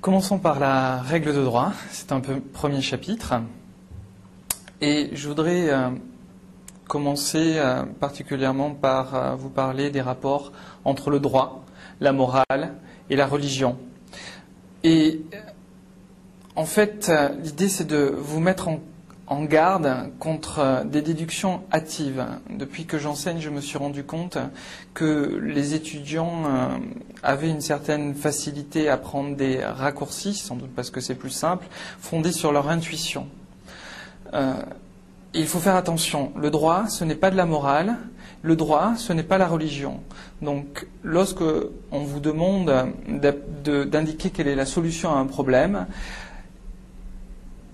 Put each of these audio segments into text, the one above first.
Commençons par la règle de droit. C'est un peu premier chapitre. Et je voudrais euh, commencer euh, particulièrement par euh, vous parler des rapports entre le droit, la morale et la religion. Et en fait, l'idée c'est de vous mettre en en garde contre euh, des déductions hâtives. Depuis que j'enseigne, je me suis rendu compte que les étudiants euh, avaient une certaine facilité à prendre des raccourcis, sans doute parce que c'est plus simple, fondés sur leur intuition. Euh, il faut faire attention. Le droit, ce n'est pas de la morale. Le droit, ce n'est pas la religion. Donc, lorsque on vous demande d'indiquer quelle est la solution à un problème,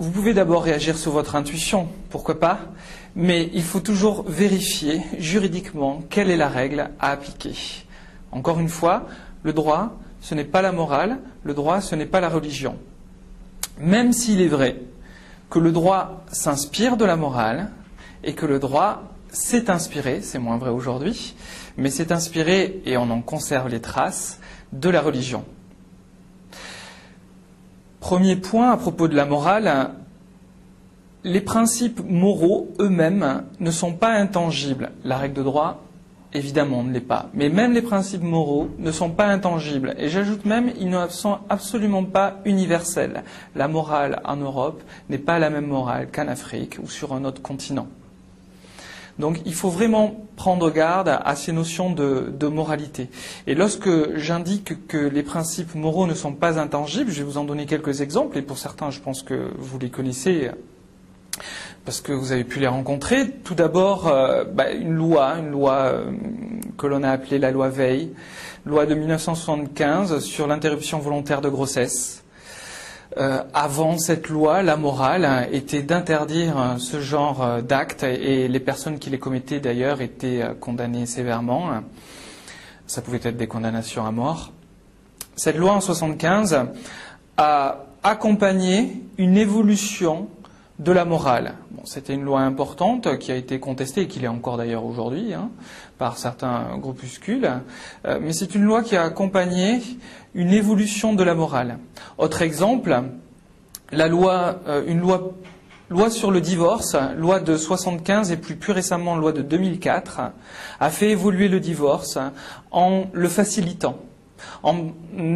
vous pouvez d'abord réagir sur votre intuition, pourquoi pas, mais il faut toujours vérifier juridiquement quelle est la règle à appliquer. Encore une fois, le droit, ce n'est pas la morale, le droit, ce n'est pas la religion. Même s'il est vrai que le droit s'inspire de la morale et que le droit s'est inspiré, c'est moins vrai aujourd'hui, mais s'est inspiré, et on en conserve les traces, de la religion. Premier point à propos de la morale, les principes moraux eux-mêmes ne sont pas intangibles. La règle de droit, évidemment, ne l'est pas. Mais même les principes moraux ne sont pas intangibles. Et j'ajoute même, ils ne sont absolument pas universels. La morale en Europe n'est pas la même morale qu'en Afrique ou sur un autre continent. Donc il faut vraiment prendre garde à ces notions de, moralité. Et lorsque j'indique que les principes moraux ne sont pas intangibles, je vais vous en donner quelques exemples, et pour certains, je pense que vous les connaissez parce que vous avez pu les rencontrer. Tout d'abord, euh, bah, une loi, une loi euh, que l'on a appelée la loi Veil, loi de 1975 sur l'interruption volontaire de grossesse. Euh, avant cette loi, la morale était d'interdire euh, ce genre euh, d'actes et les personnes qui les commettaient d'ailleurs étaient condamnées sévèrement. Ça pouvait être des condamnations à mort. Cette loi en 75 a accompagné une évolution de la morale. C'était une loi importante qui a été contestée et qui l'est encore d'ailleurs aujourd'hui hein, par certains groupuscules, mais c'est une loi qui a accompagné une évolution de la morale. Autre exemple, la loi, euh, une loi, sur le divorce, loi de 75 et plus, plus récemment loi de 2004, a fait évoluer le divorce en le facilitant, en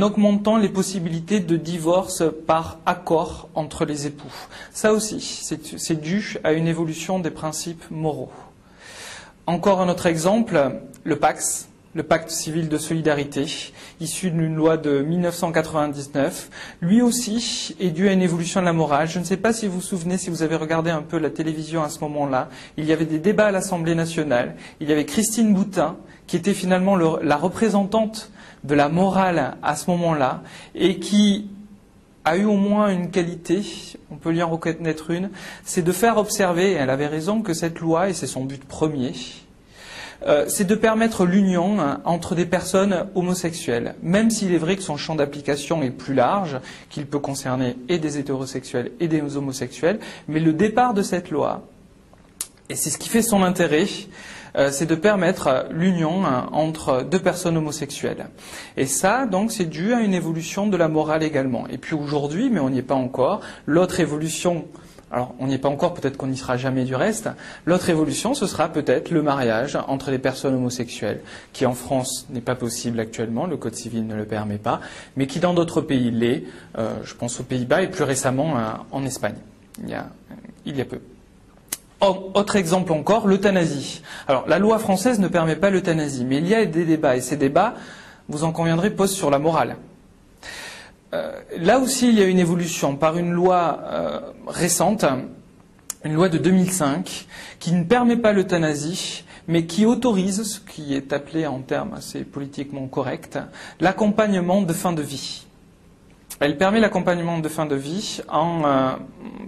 augmentant les possibilités de divorce par accord entre les époux. Ça aussi, c'est dû à une évolution des principes moraux. Encore un autre exemple, le Pax, le pacte civil de solidarité, issu d'une loi de 1999, lui aussi est dû à une évolution de la morale. Je ne sais pas si vous vous souvenez, si vous avez regardé un peu la télévision à ce moment-là, il y avait des débats à l'Assemblée nationale, il y avait Christine Boutin, qui était finalement la représentante de la morale à ce moment-là, et qui a eu au moins une qualité, on peut lui en reconnaître une, c'est de faire observer, elle avait raison, que cette loi, et c'est son but premier, euh, c'est de permettre l'union entre des personnes homosexuelles, même s'il est vrai que son champ d'application est plus large, qu'il peut concerner et des hétérosexuels et des homosexuels, mais le départ de cette loi, et c'est ce qui fait son intérêt, c'est de permettre l'union hein, entre deux personnes homosexuelles. Et ça, donc, c'est dû à une évolution de la morale également. Et puis aujourd'hui, mais on n'y est pas encore, l'autre évolution alors on n'y est pas encore, peut-être qu'on n'y sera jamais du reste. L'autre évolution, ce sera peut-être le mariage entre les personnes homosexuelles, qui en France n'est pas possible actuellement, le Code civil ne le permet pas, mais qui dans d'autres pays l'est, euh, je pense aux Pays-Bas et plus récemment euh, en Espagne, il y a, il y a peu. Autre exemple encore, l'euthanasie. Alors la loi française ne permet pas l'euthanasie, mais il y a des débats, et ces débats, vous en conviendrez, posent sur la morale. Euh, là aussi, il y a une évolution par une loi euh, récente, une loi de 2005, qui ne permet pas l'euthanasie, mais qui autorise, ce qui est appelé en termes assez politiquement corrects, l'accompagnement de fin de vie. Elle permet l'accompagnement de fin de vie en euh,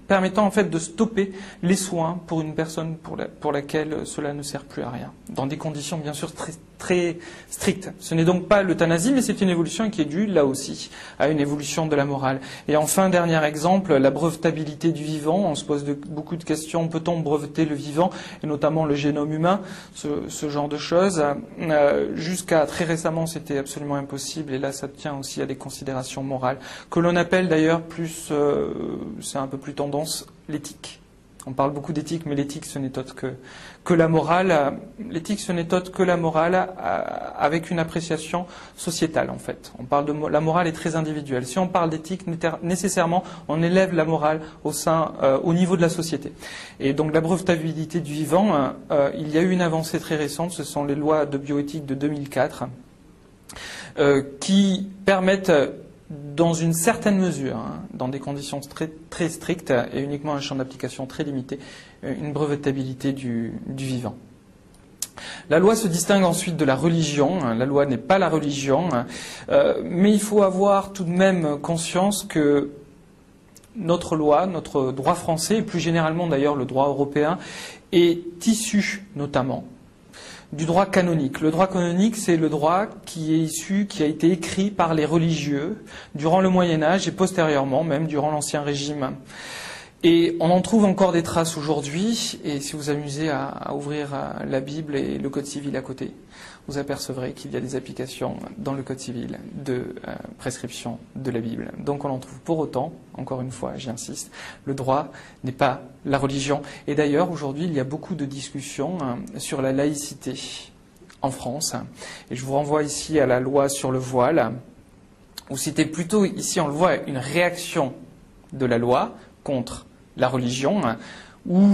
permettant en fait de stopper les soins pour une personne pour, laquelle cela ne sert plus à rien, dans des conditions bien sûr très, très stricte. Ce n'est donc pas l'euthanasie, mais c'est une évolution qui est due, là aussi, à une évolution de la morale. Et enfin, dernier exemple, la brevetabilité du vivant. On se pose beaucoup de questions. Peut-on breveter le vivant, et notamment le génome humain, ce, genre de choses? Euh, Jusqu'à très récemment, c'était absolument impossible, et là, ça tient aussi à des considérations morales, que l'on appelle d'ailleurs plus, euh, c'est un peu plus tendance, l'éthique. On parle beaucoup d'éthique, mais l'éthique, ce n'est autre que, que la morale. L'éthique, ce n'est autre que la morale euh, avec une appréciation sociétale, en fait. On parle de la morale est très individuelle. Si on parle d'éthique, nécessairement, on élève la morale au sein, euh, au niveau de la société. Et donc, la brevetabilité du vivant, euh, il y a eu une avancée très récente. Ce sont les lois de bioéthique de 2004 qui permettent dans une certaine mesure, hein, dans des conditions très, strictes et uniquement un champ d'application très limité, euh, une brevetabilité du, vivant. La loi se distingue ensuite de la religion. Hein. La loi n'est pas la religion, hein. euh, mais il faut avoir tout de même conscience que notre loi, notre droit français, et plus généralement d'ailleurs le droit européen, est issu notamment du droit canonique. Le droit canonique, c'est le droit qui est issu, qui a été écrit par les religieux durant le Moyen Âge et postérieurement, même durant l'Ancien Régime. Et on en trouve encore des traces aujourd'hui, et si vous amusez à, ouvrir la Bible et le Code civil à côté, vous apercevrez qu'il y a des applications dans le Code civil de euh, prescription de la Bible. Donc on en trouve pour autant, encore une fois, j'insiste, le droit n'est pas la religion. Et d'ailleurs, aujourd'hui, il y a beaucoup de discussions hein, sur la laïcité en France. Et je vous renvoie ici à la loi sur le voile, où c'était plutôt, ici on le voit, une réaction de la loi contre la religion ou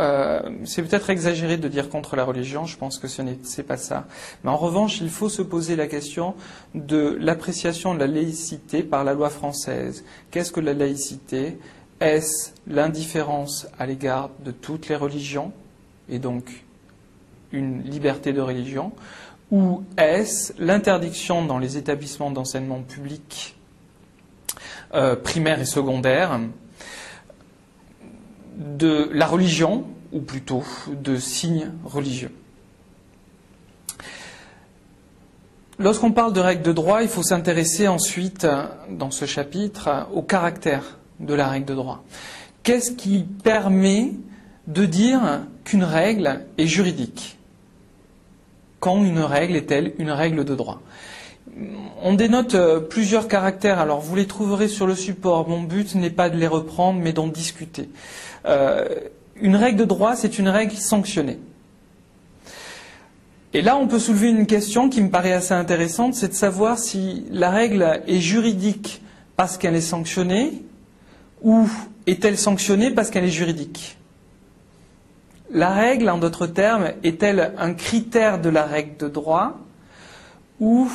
euh, c'est peut-être exagéré de dire contre la religion, je pense que ce n'est pas ça. Mais en revanche, il faut se poser la question de l'appréciation de la laïcité par la loi française. Qu'est-ce que la laïcité? Est-ce l'indifférence à l'égard de toutes les religions, et donc une liberté de religion, ou est-ce l'interdiction dans les établissements d'enseignement public euh, primaire et secondaire de la religion, ou plutôt de signes religieux. Lorsqu'on parle de règles de droit, il faut s'intéresser ensuite, dans ce chapitre, au caractère de la règle de droit. Qu'est-ce qui permet de dire qu'une règle est juridique Quand une règle est-elle une règle de droit? On dénote euh, plusieurs caractères, alors vous les trouverez sur le support. Mon but n'est pas de les reprendre, mais d'en discuter. Euh, une règle de droit, c'est une règle sanctionnée. Et là, on peut soulever une question qui me paraît assez intéressante, c'est de savoir si la règle est juridique parce qu'elle est sanctionnée ou est-elle sanctionnée parce qu'elle est juridique La règle, en d'autres termes, est-elle un critère de la règle de droit ou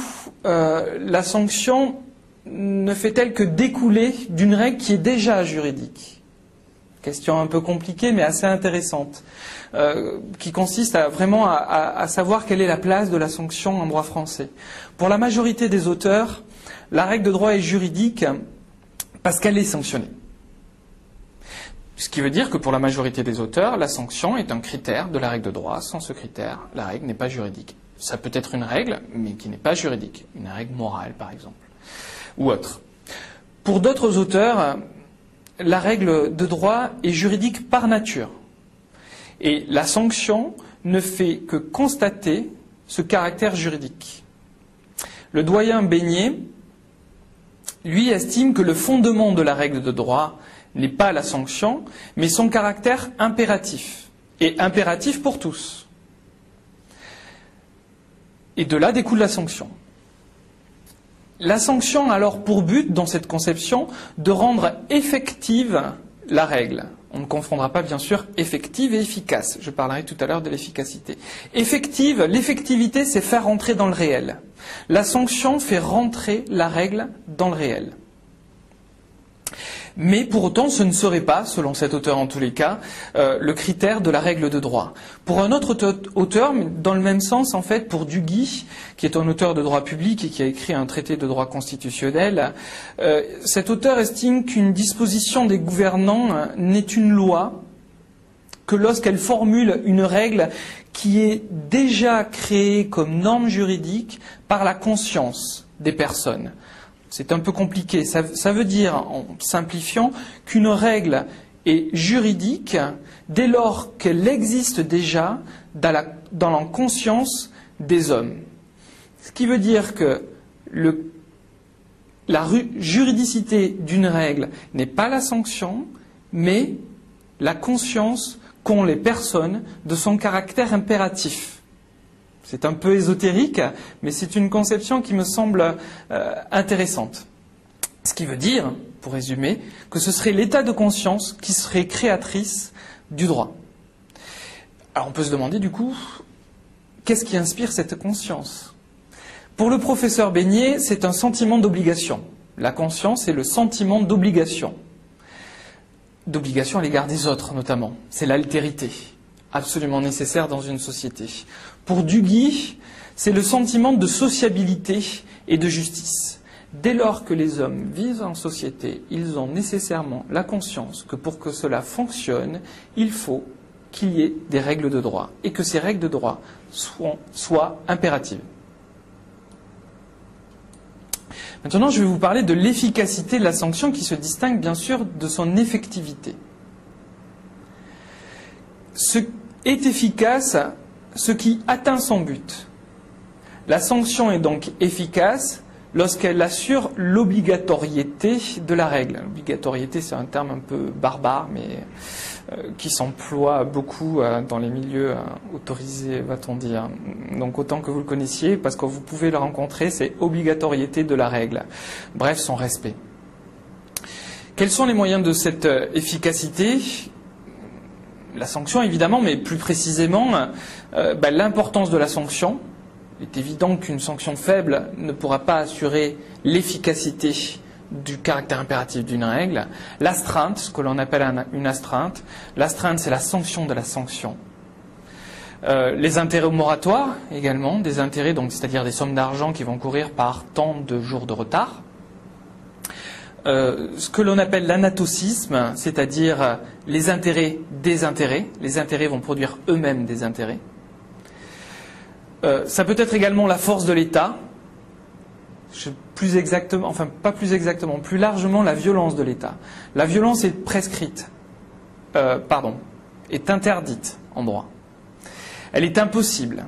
euh, la sanction ne fait-elle que découler d'une règle qui est déjà juridique Question un peu compliquée mais assez intéressante, euh, qui consiste vraiment à, savoir quelle est la place de la sanction en droit français. Pour la majorité des auteurs, la règle de droit est juridique parce qu'elle est sanctionnée. Ce qui veut dire que pour la majorité des auteurs, la sanction est un critère de la règle de droit. Sans ce critère, la règle n'est pas juridique. Ça peut être une règle, mais qui n'est pas juridique. Une règle morale, par exemple. Ou autre. Pour d'autres auteurs, la règle de droit est juridique par nature. Et la sanction ne fait que constater ce caractère juridique. Le doyen Beignet, lui, estime que le fondement de la règle de droit n'est pas la sanction, mais son caractère impératif, et impératif pour tous. Et de là découle la sanction. La sanction a alors pour but, dans cette conception, de rendre effective la règle. On ne confondra pas, bien sûr, effective et efficace. Je parlerai tout à l'heure de l'efficacité. Effective, l'effectivité, c'est faire rentrer dans le réel. La sanction fait rentrer la règle dans le réel. Mais pour autant, ce ne serait pas, selon cet auteur en tous les cas, euh, le critère de la règle de droit. Pour un autre auteur, dans le même sens, en fait, pour Duguy, qui est un auteur de droit public et qui a écrit un traité de droit constitutionnel, euh, cet auteur estime qu'une disposition des gouvernants n'est une loi que lorsqu'elle formule une règle qui est déjà créé comme norme juridique par la conscience des personnes. C'est un peu compliqué. Ça, veut dire, en simplifiant, qu'une règle est juridique dès lors qu'elle existe déjà dans la, conscience des hommes. Ce qui veut dire que la juridicité d'une règle n'est pas la sanction, mais la conscience qu'ont les personnes de son caractère impératif. C'est un peu ésotérique, mais c'est une conception qui me semble euh, intéressante. Ce qui veut dire, pour résumer, que ce serait l'état de conscience qui serait créatrice du droit. Alors on peut se demander du coup, qu'est-ce qui inspire cette conscience? Pour le professeur Beignet, c'est un sentiment d'obligation. La conscience est le sentiment d'obligation d'obligation à l'égard des autres notamment. C'est l'altérité, absolument nécessaire dans une société. Pour Duguy, c'est le sentiment de sociabilité et de justice. Dès lors que les hommes vivent en société, ils ont nécessairement la conscience que pour que cela fonctionne, il faut qu'il y ait des règles de droit et que ces règles de droit soient impératives. Maintenant, je vais vous parler de l'efficacité de la sanction qui se distingue bien sûr de son effectivité. Ce est efficace ce qui atteint son but. La sanction est donc efficace lorsqu'elle assure l'obligatoriété de la règle. L'obligatoriété, c'est un terme un peu barbare, mais euh, qui s'emploie beaucoup euh, dans les milieux euh, autorisés, va-t-on dire. Donc autant que vous le connaissiez, parce que vous pouvez le rencontrer, c'est obligatoriété de la règle. Bref, son respect. Quels sont les moyens de cette efficacité? La sanction, évidemment, mais plus précisément, bah, l'importance de la sanction. Il est évident qu'une sanction faible ne pourra pas assurer l'efficacité du caractère impératif d'une règle, l'astreinte, ce que l'on appelle une astreinte. L'astreinte, c'est la sanction de la sanction. Euh, les intérêts moratoires également, des intérêts, donc c'est-à-dire des sommes d'argent qui vont courir par tant de jours de retard. Euh, ce que l'on appelle l'anatocisme, c'est-à-dire les intérêts des intérêts. Les intérêts vont produire eux-mêmes des intérêts. Euh, ça peut être également la force de l'État, plus exactement, enfin pas plus exactement, plus largement la violence de l'État. La violence est prescrite, euh, pardon, est interdite en droit. Elle est impossible,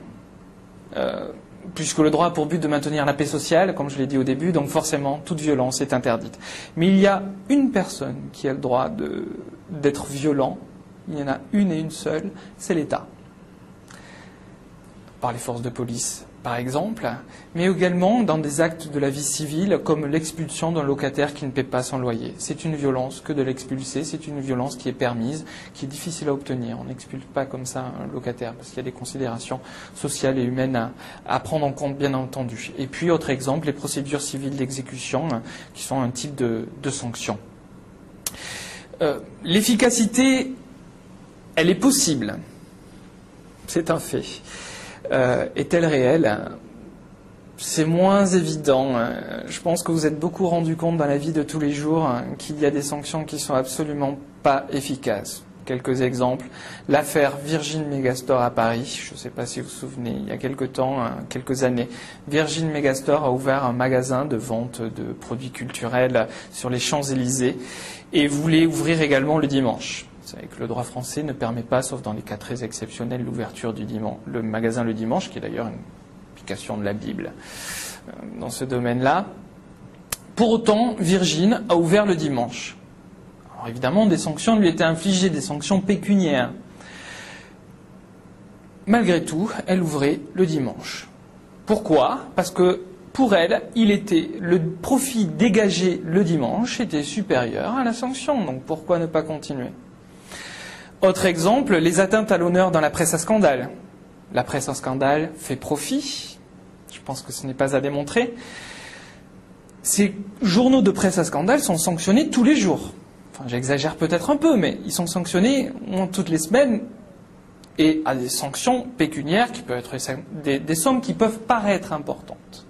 euh, puisque le droit a pour but de maintenir la paix sociale, comme je l'ai dit au début, donc forcément toute violence est interdite. Mais il y a une personne qui a le droit d'être violent, il y en a une et une seule, c'est l'État. Par les forces de police, par exemple, mais également dans des actes de la vie civile comme l'expulsion d'un locataire qui ne paie pas son loyer. C'est une violence que de l'expulser, c'est une violence qui est permise, qui est difficile à obtenir. On n'expulse pas comme ça un locataire parce qu'il y a des considérations sociales et humaines à, prendre en compte, bien entendu. Et puis, autre exemple, les procédures civiles d'exécution hein, qui sont un type de, sanction. Euh, l'efficacité, elle est possible. C'est un fait. Euh, est-elle réelle? C'est moins évident. Je pense que vous êtes beaucoup rendu compte dans la vie de tous les jours hein, qu'il y a des sanctions qui sont absolument pas efficaces. Quelques exemples. L'affaire Virgin Megastore à Paris. Je ne sais pas si vous vous souvenez, il y a quelques temps, hein, quelques années, Virgin Megastore a ouvert un magasin de vente de produits culturels sur les Champs-Élysées et voulait ouvrir également le dimanche. Savez que le droit français ne permet pas, sauf dans les cas très exceptionnels, l'ouverture du dimanche, le magasin le dimanche, qui est d'ailleurs une application de la Bible euh, dans ce domaine-là. Pour autant, Virgin a ouvert le dimanche. Alors évidemment, des sanctions lui étaient infligées, des sanctions pécuniaires. Malgré tout, elle ouvrait le dimanche. Pourquoi? Parce que pour elle, le profit dégagé le dimanche était supérieur à la sanction. Donc pourquoi ne pas continuer? Autre exemple, les atteintes à l'honneur dans la presse à scandale. La presse à scandale fait profit. Je pense que ce n'est pas à démontrer. Ces journaux de presse à scandale sont sanctionnés tous les jours. Enfin, j'exagère peut-être un peu, mais ils sont sanctionnés toutes les semaines et à des sanctions pécuniaires qui peuvent être des, des sommes qui peuvent paraître importantes.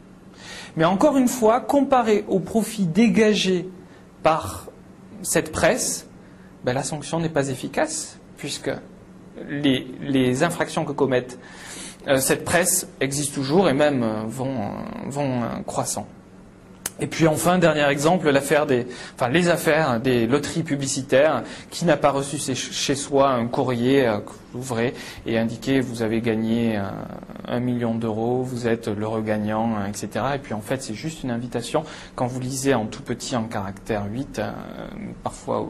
Mais encore une fois, comparé au profit dégagé par cette presse, ben, la sanction n'est pas efficace puisque les, infractions que commettent cette presse existent toujours et même vont, vont croissant. Et puis enfin, dernier exemple, les affaires des loteries publicitaires. Qui n'a pas reçu chez soi un courrier euh, que vous ouvrez et indiqué vous avez gagné euh, un million d'euros, vous êtes le regagnant, euh, etc. Et puis en fait, c'est juste une invitation. Quand vous lisez en tout petit en caractère 8, parfois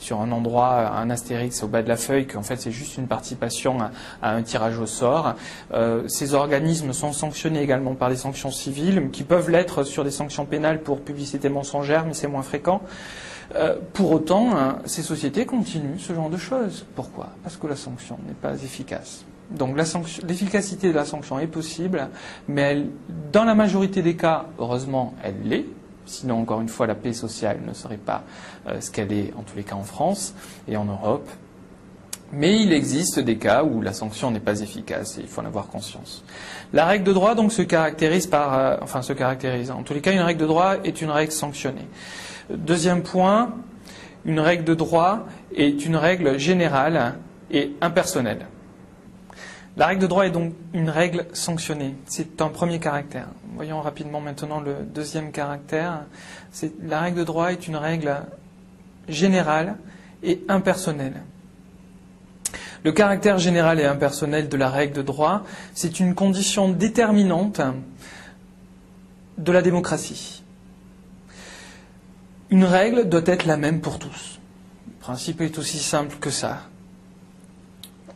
sur un endroit, un astérix au bas de la feuille, qu'en fait c'est juste une participation à, un tirage au sort. ces organismes sont sanctionnés également par des sanctions civiles, qui peuvent l'être sur des sanctions pénales pour publicité mensongère, mais c'est moins fréquent. Euh, pour autant, hein, ces sociétés continuent ce genre de choses. Pourquoi? Parce que la sanction n'est pas efficace. Donc l'efficacité de la sanction est possible, mais dans la majorité des cas, heureusement, elle l'est. Sinon, encore une fois, la paix sociale ne serait pas euh, ce qu'elle est, en tous les cas en France et en Europe. Mais il existe des cas où la sanction n'est pas efficace et il faut en avoir conscience. La règle de droit donc se caractérise par, euh, enfin se caractérise. En tous les cas, une règle de droit est une règle sanctionnée. Deuxième point, une règle de droit est une règle générale et impersonnelle. La règle de droit est donc une règle sanctionnée. C'est un premier caractère. Voyons rapidement maintenant le deuxième caractère. La règle de droit est une règle générale et impersonnelle. Le caractère général et impersonnel de la règle de droit, c'est une condition déterminante de la démocratie. Une règle doit être la même pour tous. Le principe est aussi simple que ça.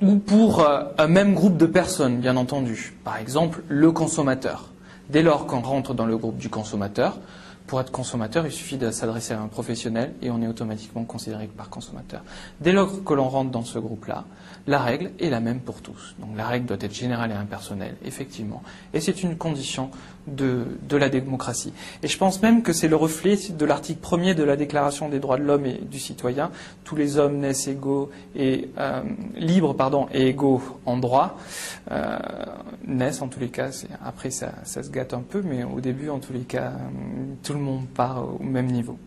Ou pour euh, un même groupe de personnes, bien entendu. Par exemple, le consommateur. Dès lors qu'on rentre dans le groupe du consommateur, pour être consommateur, il suffit de s'adresser à un professionnel et on est automatiquement considéré par consommateur. Dès lors que l'on rentre dans ce groupe-là, la règle est la même pour tous. Donc la règle doit être générale et impersonnelle, effectivement. Et c'est une condition de, la démocratie. Et je pense même que c'est le reflet de l'article premier de la Déclaration des droits de l'homme et du citoyen. Tous les hommes naissent égaux et euh, libres pardon, et égaux en droit. Euh, naissent en tous les cas. Après ça, ça, se gâte un peu, mais au début en tous les cas, tout le monde part au même niveau.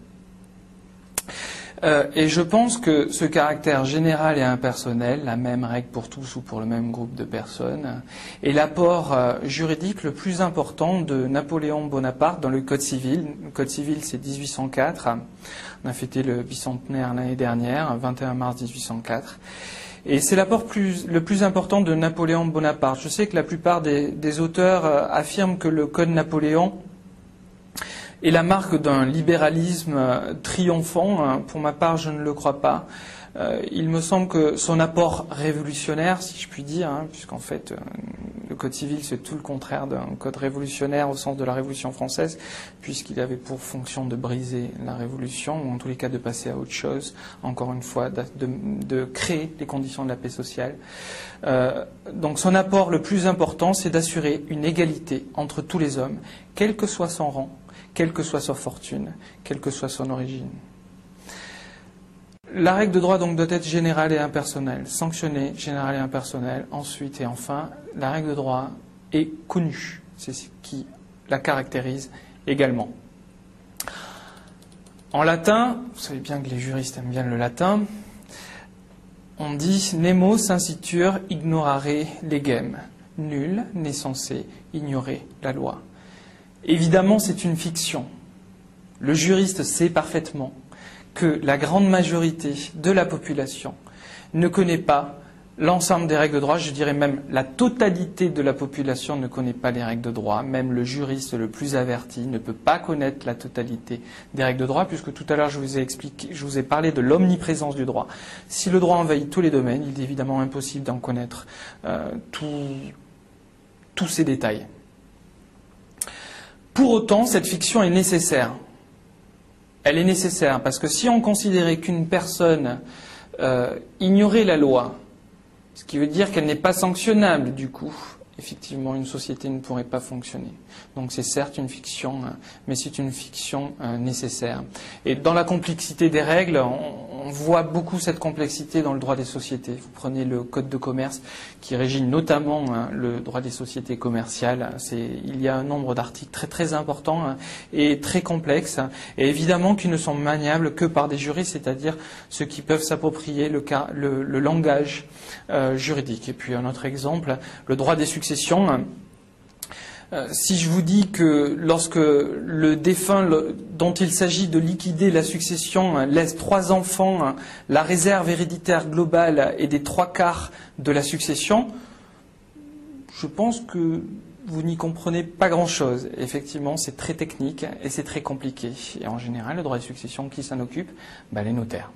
Euh, et je pense que ce caractère général et impersonnel, la même règle pour tous ou pour le même groupe de personnes, est l'apport euh, juridique le plus important de Napoléon Bonaparte dans le Code civil. Le Code civil, c'est 1804. On a fêté le bicentenaire l'année dernière, 21 mars 1804. Et c'est l'apport le plus important de Napoléon Bonaparte. Je sais que la plupart des auteurs euh, affirment que le Code Napoléon est la marque d'un libéralisme triomphant. Hein. Pour ma part, je ne le crois pas. Euh, il me semble que son apport révolutionnaire, si je puis dire, hein, puisqu'en fait euh, le Code civil c'est tout le contraire d'un code révolutionnaire au sens de la Révolution française, puisqu'il avait pour fonction de briser la Révolution, ou en tous les cas de passer à autre chose, encore une fois, de, créer les conditions de la paix sociale. Euh, donc son apport le plus important, c'est d'assurer une égalité entre tous les hommes, quel que soit son rang, quelle que soit sa fortune, quelle que soit son origine. La règle de droit donc doit être générale et impersonnelle, sanctionnée, générale et impersonnelle. Ensuite et enfin, la règle de droit est connue. C'est ce qui la caractérise également. En latin, vous savez bien que les juristes aiment bien le latin, on dit Nemo sincitur ignorare legem. Nul n'est censé ignorer la loi. Évidemment, c'est une fiction. Le juriste sait parfaitement que la grande majorité de la population ne connaît pas l'ensemble des règles de droit, je dirais même la totalité de la population ne connaît pas les règles de droit, même le juriste le plus averti ne peut pas connaître la totalité des règles de droit, puisque tout à l'heure je vous ai je vous ai parlé de l'omniprésence du droit. Si le droit envahit tous les domaines, il est évidemment impossible d'en connaître euh, tous ces détails. Pour autant, cette fiction est nécessaire. Elle est nécessaire parce que si on considérait qu'une personne euh, ignorait la loi, ce qui veut dire qu'elle n'est pas sanctionnable du coup, effectivement, une société ne pourrait pas fonctionner. Donc c'est certes une fiction, hein, mais c'est une fiction euh, nécessaire. Et dans la complexité des règles, on, voit beaucoup cette complexité dans le droit des sociétés. Vous prenez le code de commerce qui régit notamment hein, le droit des sociétés commerciales. Il y a un nombre d'articles très très importants hein, et très complexes, et évidemment qui ne sont maniables que par des juristes, c'est-à-dire ceux qui peuvent s'approprier le, le, langage euh, juridique. Et puis un autre exemple, le droit des successions. Euh, si je vous dis que lorsque le défunt dont il s'agit de liquider la succession hein, laisse trois enfants, hein, la réserve héréditaire globale est des trois quarts de la succession, je pense que vous n'y comprenez pas grand-chose. Effectivement, c'est très technique et c'est très compliqué. Et en général, le droit de succession, qui s'en occupe? Ben, Les notaires.